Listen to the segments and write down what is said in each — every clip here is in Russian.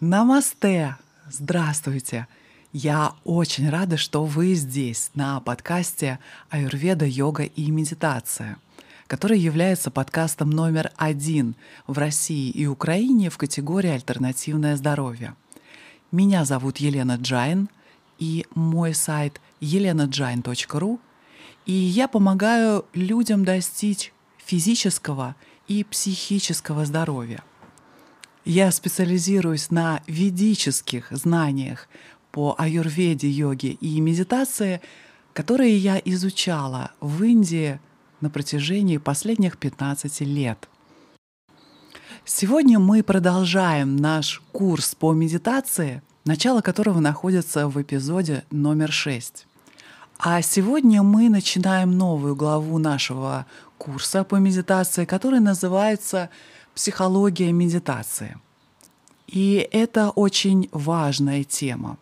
Намасте! Здравствуйте! Я очень рада, что вы здесь на подкасте «Аюрведа, йога и медитация», который является подкастом номер один в России и Украине в категории «Альтернативное здоровье». Меня зовут Елена Джайн, и мой сайт elenajain.ru, и я помогаю людям достичь физического и психического здоровья. Я специализируюсь на ведических знаниях по аюрведе, йоге и медитации, которые я изучала в Индии на протяжении последних 15 лет. Сегодня мы продолжаем наш курс по медитации, начало которого находится в эпизоде номер 6. А сегодня мы начинаем новую главу нашего курса по медитации, который называется психология медитации. И это очень важная тема.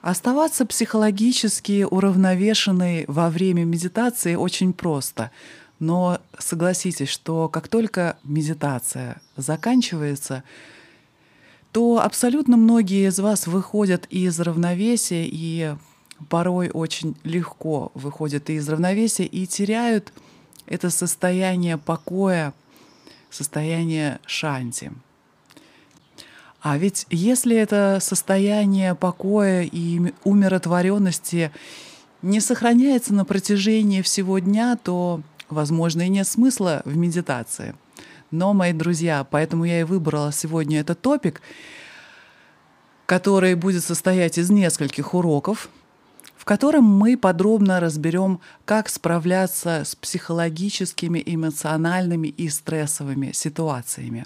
Оставаться психологически уравновешенной во время медитации очень просто. Но согласитесь, что как только медитация заканчивается, то абсолютно многие из вас выходят из равновесия и порой очень легко выходят из равновесия и теряют это состояние покоя, состояние шанти. А ведь если это состояние покоя и умиротворенности не сохраняется на протяжении всего дня, то, возможно, и нет смысла в медитации. Но, мои друзья, поэтому я и выбрала сегодня этот топик, который будет состоять из нескольких уроков, котором мы подробно разберем, как справляться с психологическими, эмоциональными и стрессовыми ситуациями.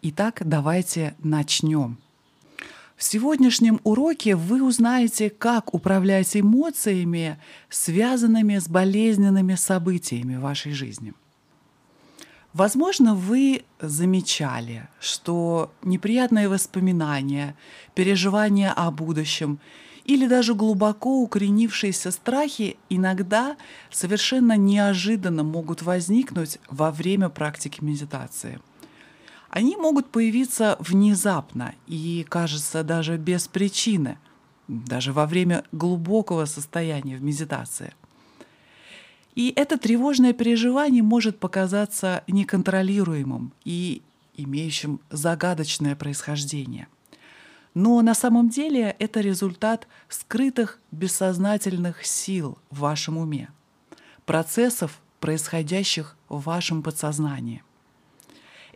Итак, давайте начнем. В сегодняшнем уроке вы узнаете, как управлять эмоциями, связанными с болезненными событиями в вашей жизни. Возможно, вы замечали, что неприятные воспоминания, переживания о будущем или даже глубоко укоренившиеся страхи иногда совершенно неожиданно могут возникнуть во время практики медитации. Они могут появиться внезапно и, кажется, даже без причины, даже во время глубокого состояния в медитации. И это тревожное переживание может показаться неконтролируемым и имеющим загадочное происхождение – но на самом деле это результат скрытых бессознательных сил в вашем уме, процессов, происходящих в вашем подсознании.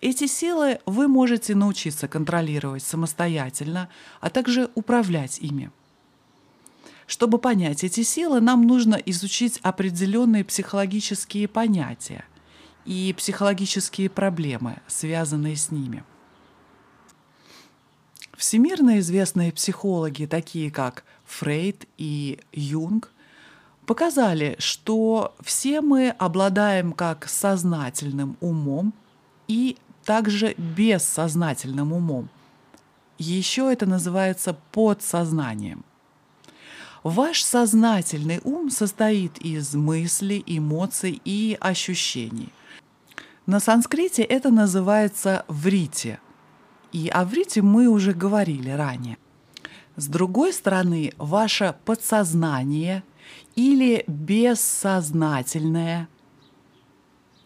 Эти силы вы можете научиться контролировать самостоятельно, а также управлять ими. Чтобы понять эти силы, нам нужно изучить определенные психологические понятия и психологические проблемы, связанные с ними – Всемирно известные психологи, такие как Фрейд и Юнг, показали, что все мы обладаем как сознательным умом и также бессознательным умом. Еще это называется подсознанием. Ваш сознательный ум состоит из мыслей, эмоций и ощущений. На санскрите это называется врити, и о врите мы уже говорили ранее. С другой стороны, ваше подсознание или бессознательное,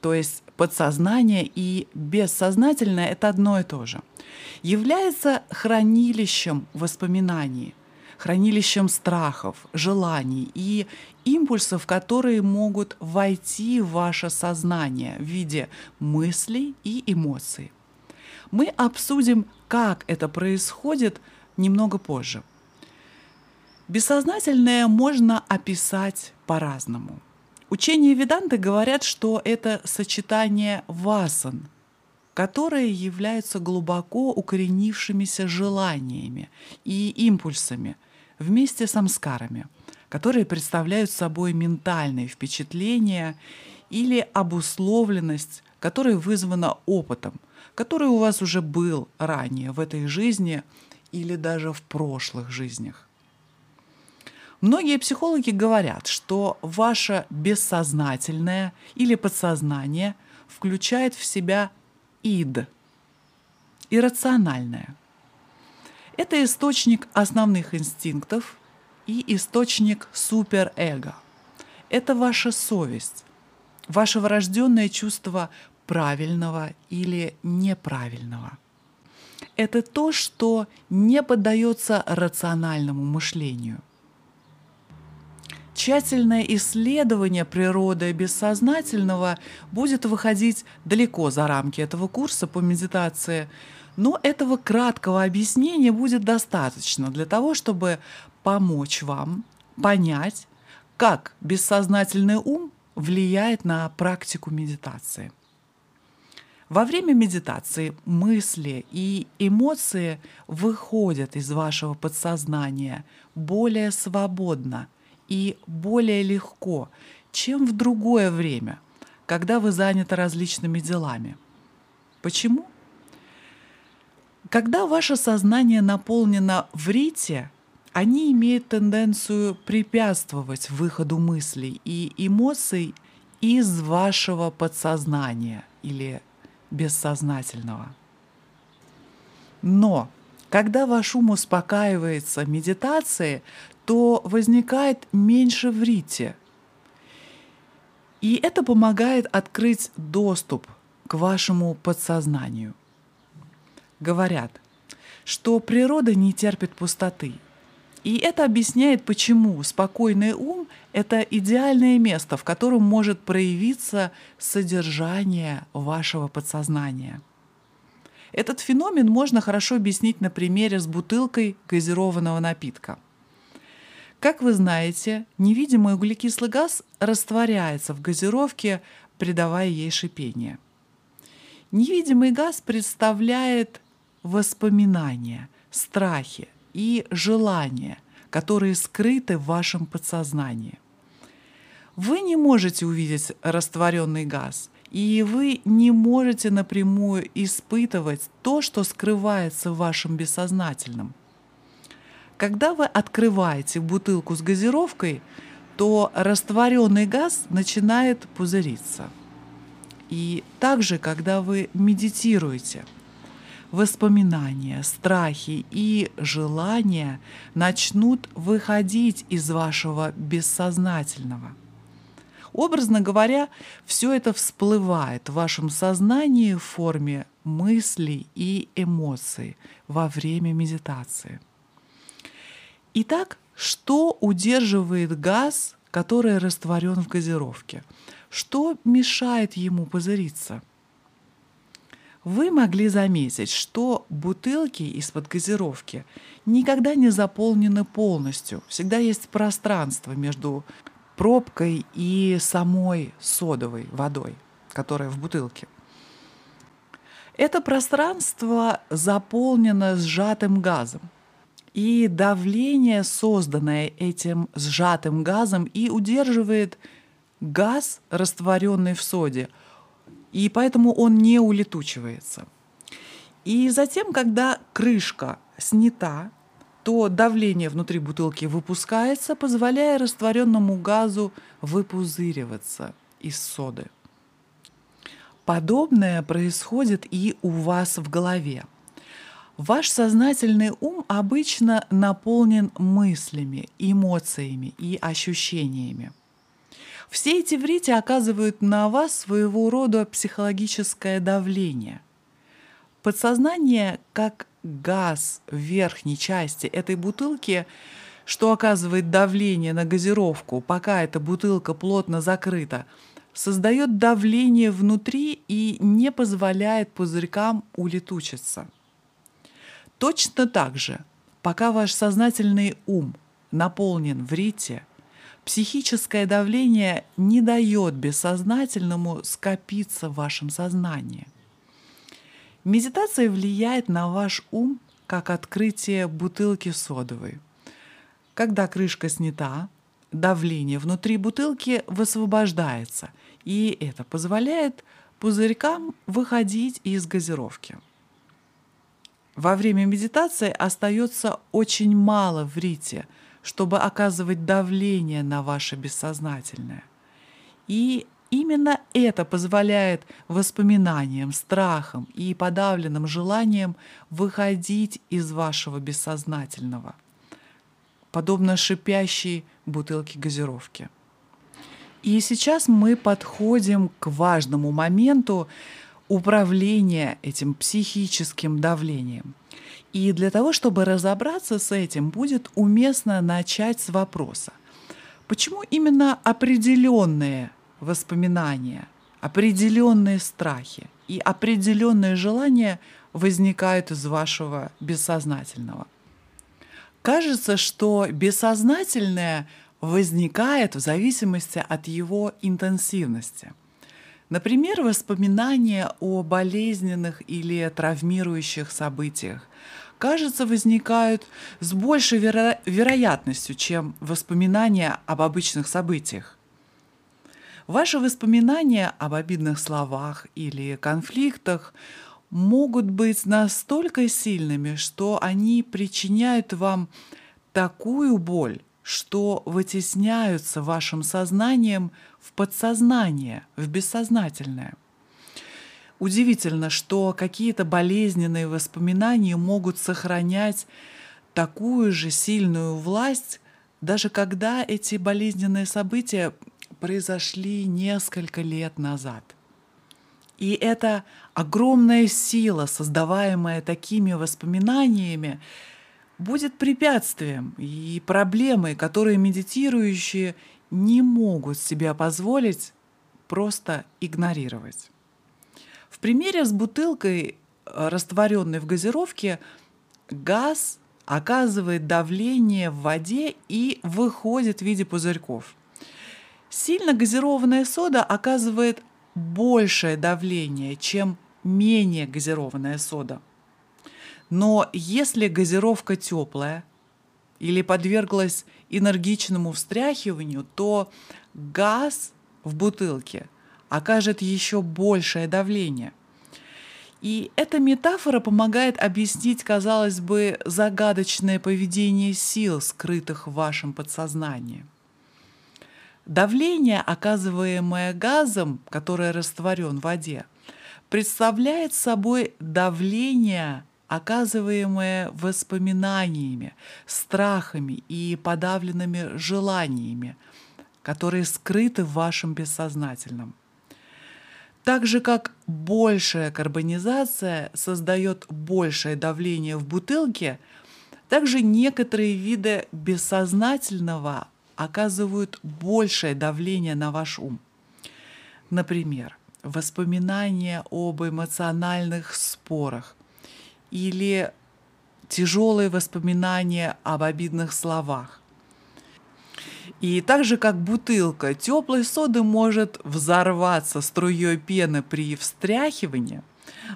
то есть подсознание и бессознательное — это одно и то же, является хранилищем воспоминаний, хранилищем страхов, желаний и импульсов, которые могут войти в ваше сознание в виде мыслей и эмоций. Мы обсудим, как это происходит немного позже. Бессознательное можно описать по-разному. Учения Веданты говорят, что это сочетание васан, которые являются глубоко укоренившимися желаниями и импульсами вместе с самскарами, которые представляют собой ментальные впечатления или обусловленность, которая вызвана опытом, который у вас уже был ранее в этой жизни или даже в прошлых жизнях. Многие психологи говорят, что ваше бессознательное или подсознание включает в себя ид. иррациональное. Это источник основных инстинктов и источник суперэго. Это ваша совесть, ваше врожденное чувство правильного или неправильного. Это то, что не поддается рациональному мышлению. Тщательное исследование природы бессознательного будет выходить далеко за рамки этого курса по медитации, но этого краткого объяснения будет достаточно для того, чтобы помочь вам понять, как бессознательный ум влияет на практику медитации. Во время медитации мысли и эмоции выходят из вашего подсознания более свободно – и более легко, чем в другое время, когда вы заняты различными делами. Почему? Когда ваше сознание наполнено в рите, они имеют тенденцию препятствовать выходу мыслей и эмоций из вашего подсознания или бессознательного. Но когда ваш ум успокаивается медитацией, то возникает меньше в рите. И это помогает открыть доступ к вашему подсознанию. Говорят, что природа не терпит пустоты. И это объясняет, почему спокойный ум — это идеальное место, в котором может проявиться содержание вашего подсознания. Этот феномен можно хорошо объяснить на примере с бутылкой газированного напитка — как вы знаете, невидимый углекислый газ растворяется в газировке, придавая ей шипение. Невидимый газ представляет воспоминания, страхи и желания, которые скрыты в вашем подсознании. Вы не можете увидеть растворенный газ, и вы не можете напрямую испытывать то, что скрывается в вашем бессознательном – когда вы открываете бутылку с газировкой, то растворенный газ начинает пузыриться. И также, когда вы медитируете, воспоминания, страхи и желания начнут выходить из вашего бессознательного. Образно говоря, все это всплывает в вашем сознании в форме мыслей и эмоций во время медитации. Итак, что удерживает газ, который растворен в газировке? Что мешает ему пузыриться? Вы могли заметить, что бутылки из-под газировки никогда не заполнены полностью. Всегда есть пространство между пробкой и самой содовой водой, которая в бутылке. Это пространство заполнено сжатым газом – и давление, созданное этим сжатым газом, и удерживает газ, растворенный в соде, и поэтому он не улетучивается. И затем, когда крышка снята, то давление внутри бутылки выпускается, позволяя растворенному газу выпузыриваться из соды. Подобное происходит и у вас в голове – Ваш сознательный ум обычно наполнен мыслями, эмоциями и ощущениями. Все эти врите оказывают на вас своего рода психологическое давление. Подсознание, как газ в верхней части этой бутылки, что оказывает давление на газировку, пока эта бутылка плотно закрыта, создает давление внутри и не позволяет пузырькам улетучиться – Точно так же, пока ваш сознательный ум наполнен в рите, психическое давление не дает бессознательному скопиться в вашем сознании. Медитация влияет на ваш ум как открытие бутылки содовой. Когда крышка снята, давление внутри бутылки высвобождается, и это позволяет пузырькам выходить из газировки во время медитации остается очень мало в рите, чтобы оказывать давление на ваше бессознательное. И Именно это позволяет воспоминаниям, страхам и подавленным желаниям выходить из вашего бессознательного, подобно шипящей бутылке газировки. И сейчас мы подходим к важному моменту управления этим психическим давлением. И для того, чтобы разобраться с этим, будет уместно начать с вопроса. Почему именно определенные воспоминания, определенные страхи и определенные желания возникают из вашего бессознательного. Кажется, что бессознательное возникает в зависимости от его интенсивности. Например, воспоминания о болезненных или травмирующих событиях, кажется, возникают с большей веро- вероятностью, чем воспоминания об обычных событиях. Ваши воспоминания об обидных словах или конфликтах могут быть настолько сильными, что они причиняют вам такую боль, что вытесняются вашим сознанием в подсознание, в бессознательное. Удивительно, что какие-то болезненные воспоминания могут сохранять такую же сильную власть, даже когда эти болезненные события произошли несколько лет назад. И эта огромная сила, создаваемая такими воспоминаниями, будет препятствием и проблемой, которые медитирующие не могут себе позволить просто игнорировать. В примере с бутылкой, э, растворенной в газировке, газ оказывает давление в воде и выходит в виде пузырьков. Сильно газированная сода оказывает большее давление, чем менее газированная сода. Но если газировка теплая или подверглась энергичному встряхиванию, то газ в бутылке окажет еще большее давление. И эта метафора помогает объяснить, казалось бы, загадочное поведение сил, скрытых в вашем подсознании. Давление, оказываемое газом, которое растворен в воде, представляет собой давление, оказываемое воспоминаниями, страхами и подавленными желаниями, которые скрыты в вашем бессознательном. Так же, как большая карбонизация создает большее давление в бутылке, также некоторые виды бессознательного оказывают большее давление на ваш ум. Например, воспоминания об эмоциональных спорах или тяжелые воспоминания об обидных словах. И так же, как бутылка теплой соды может взорваться струей пены при встряхивании,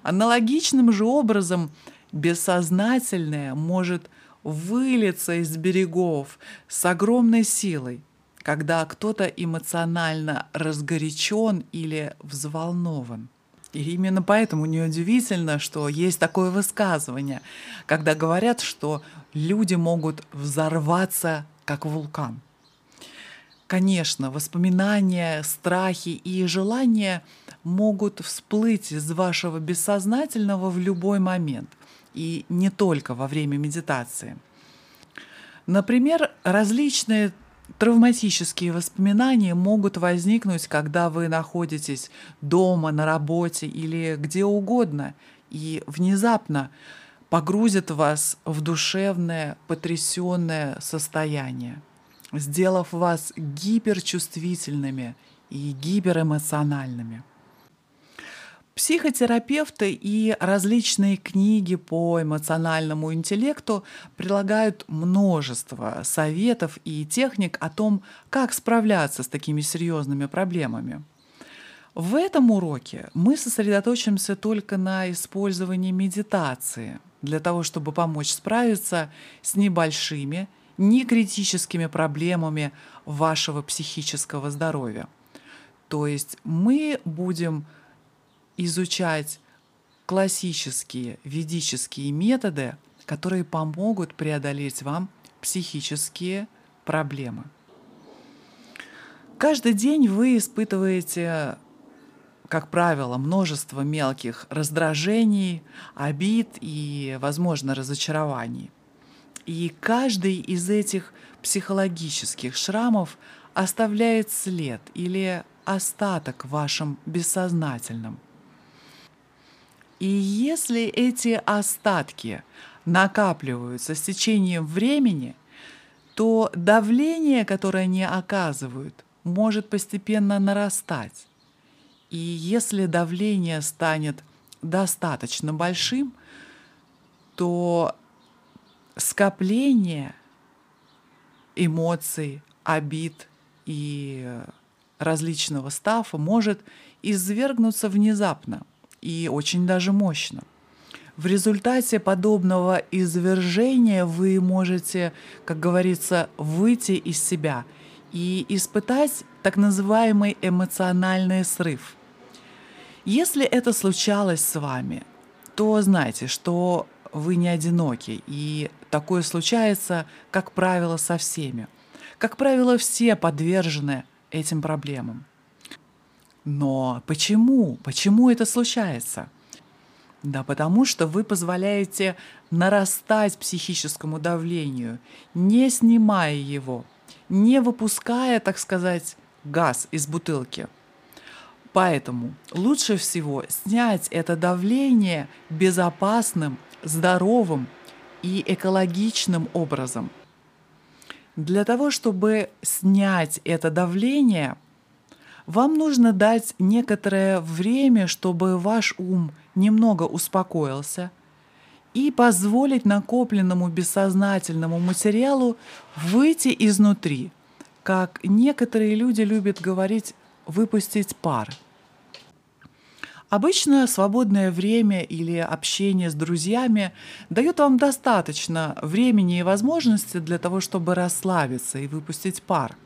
аналогичным же образом бессознательное может вылиться из берегов с огромной силой, когда кто-то эмоционально разгорячен или взволнован. И именно поэтому неудивительно, что есть такое высказывание, когда говорят, что люди могут взорваться как вулкан. Конечно, воспоминания, страхи и желания могут всплыть из вашего бессознательного в любой момент – и не только во время медитации. Например, различные травматические воспоминания могут возникнуть, когда вы находитесь дома, на работе или где угодно, и внезапно погрузят вас в душевное, потрясенное состояние, сделав вас гиперчувствительными и гиперэмоциональными. Психотерапевты и различные книги по эмоциональному интеллекту прилагают множество советов и техник о том, как справляться с такими серьезными проблемами. В этом уроке мы сосредоточимся только на использовании медитации для того, чтобы помочь справиться с небольшими, некритическими проблемами вашего психического здоровья. То есть мы будем изучать классические ведические методы, которые помогут преодолеть вам психические проблемы. Каждый день вы испытываете, как правило, множество мелких раздражений, обид и, возможно, разочарований. И каждый из этих психологических шрамов оставляет след или остаток в вашем бессознательном. И если эти остатки накапливаются с течением времени, то давление, которое они оказывают, может постепенно нарастать. И если давление станет достаточно большим, то скопление эмоций, обид и различного стафа может извергнуться внезапно и очень даже мощно. В результате подобного извержения вы можете, как говорится, выйти из себя и испытать так называемый эмоциональный срыв. Если это случалось с вами, то знайте, что вы не одиноки, и такое случается, как правило, со всеми. Как правило, все подвержены этим проблемам. Но почему? Почему это случается? Да потому что вы позволяете нарастать психическому давлению, не снимая его, не выпуская, так сказать, газ из бутылки. Поэтому лучше всего снять это давление безопасным, здоровым и экологичным образом. Для того, чтобы снять это давление, вам нужно дать некоторое время, чтобы ваш ум немного успокоился и позволить накопленному бессознательному материалу выйти изнутри, как некоторые люди любят говорить, выпустить пар – Обычно свободное время или общение с друзьями дает вам достаточно времени и возможности для того, чтобы расслабиться и выпустить пар.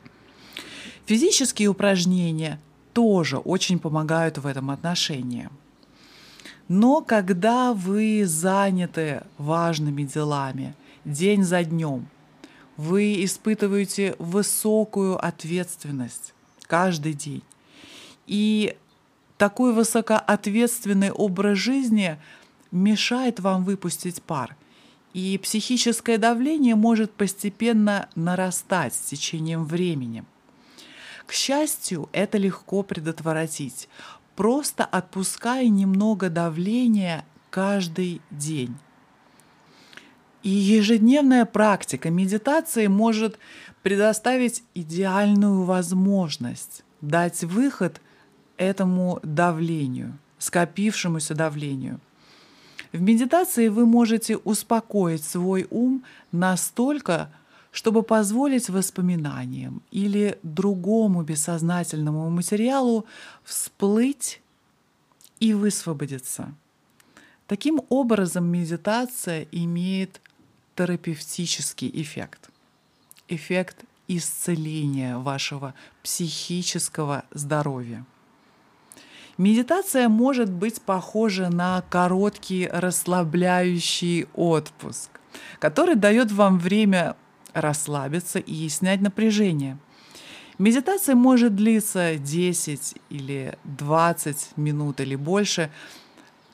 Физические упражнения тоже очень помогают в этом отношении. Но когда вы заняты важными делами день за днем, вы испытываете высокую ответственность каждый день. И такой высокоответственный образ жизни мешает вам выпустить пар. И психическое давление может постепенно нарастать с течением времени. К счастью, это легко предотвратить, просто отпуская немного давления каждый день. И ежедневная практика медитации может предоставить идеальную возможность дать выход этому давлению, скопившемуся давлению. В медитации вы можете успокоить свой ум настолько, чтобы позволить воспоминаниям или другому бессознательному материалу всплыть и высвободиться. Таким образом, медитация имеет терапевтический эффект. Эффект исцеления вашего психического здоровья. Медитация может быть похожа на короткий расслабляющий отпуск, который дает вам время расслабиться и снять напряжение. Медитация может длиться 10 или 20 минут или больше,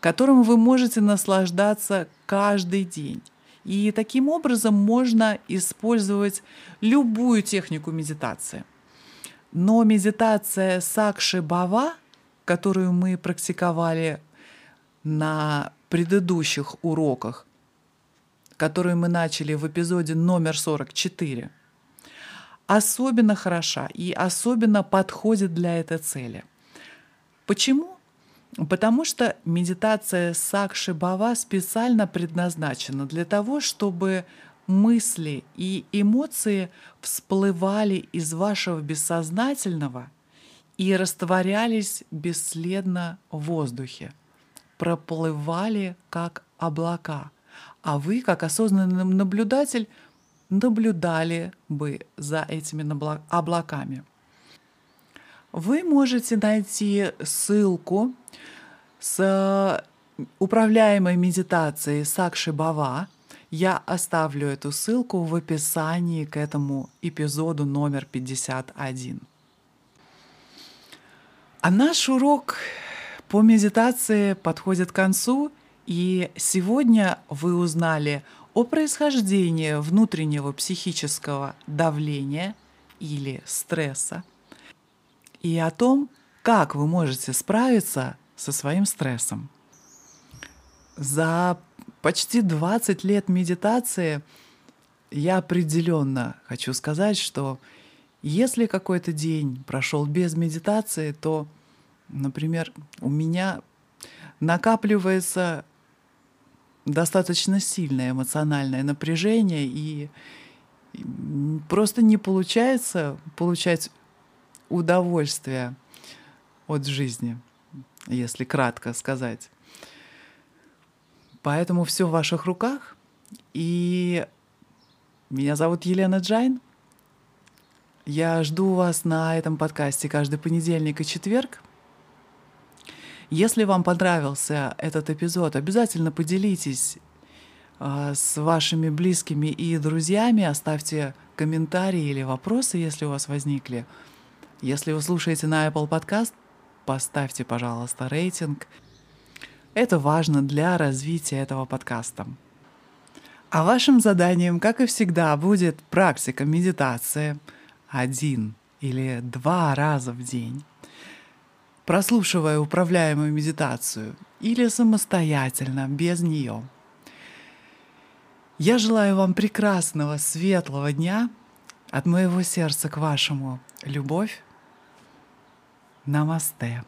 которым вы можете наслаждаться каждый день. И таким образом можно использовать любую технику медитации. Но медитация Сакши Бава которую мы практиковали на предыдущих уроках, которые мы начали в эпизоде номер 44, особенно хороша и особенно подходит для этой цели. Почему? Потому что медитация Сакши Бава специально предназначена для того, чтобы мысли и эмоции всплывали из вашего бессознательного – и растворялись бесследно в воздухе, проплывали как облака, а вы, как осознанный наблюдатель, наблюдали бы за этими облаками. Вы можете найти ссылку с управляемой медитацией Сакши Бава. Я оставлю эту ссылку в описании к этому эпизоду номер 51. А наш урок по медитации подходит к концу, и сегодня вы узнали о происхождении внутреннего психического давления или стресса и о том, как вы можете справиться со своим стрессом. За почти 20 лет медитации я определенно хочу сказать, что если какой-то день прошел без медитации, то, например, у меня накапливается достаточно сильное эмоциональное напряжение, и просто не получается получать удовольствие от жизни, если кратко сказать. Поэтому все в ваших руках. И меня зовут Елена Джайн. Я жду вас на этом подкасте каждый понедельник и четверг. Если вам понравился этот эпизод, обязательно поделитесь э, с вашими близкими и друзьями, оставьте комментарии или вопросы, если у вас возникли. Если вы слушаете на Apple Podcast, поставьте, пожалуйста, рейтинг. Это важно для развития этого подкаста. А вашим заданием, как и всегда, будет практика медитации один или два раза в день прослушивая управляемую медитацию или самостоятельно, без нее. Я желаю вам прекрасного, светлого дня от моего сердца к вашему. Любовь. Намасте.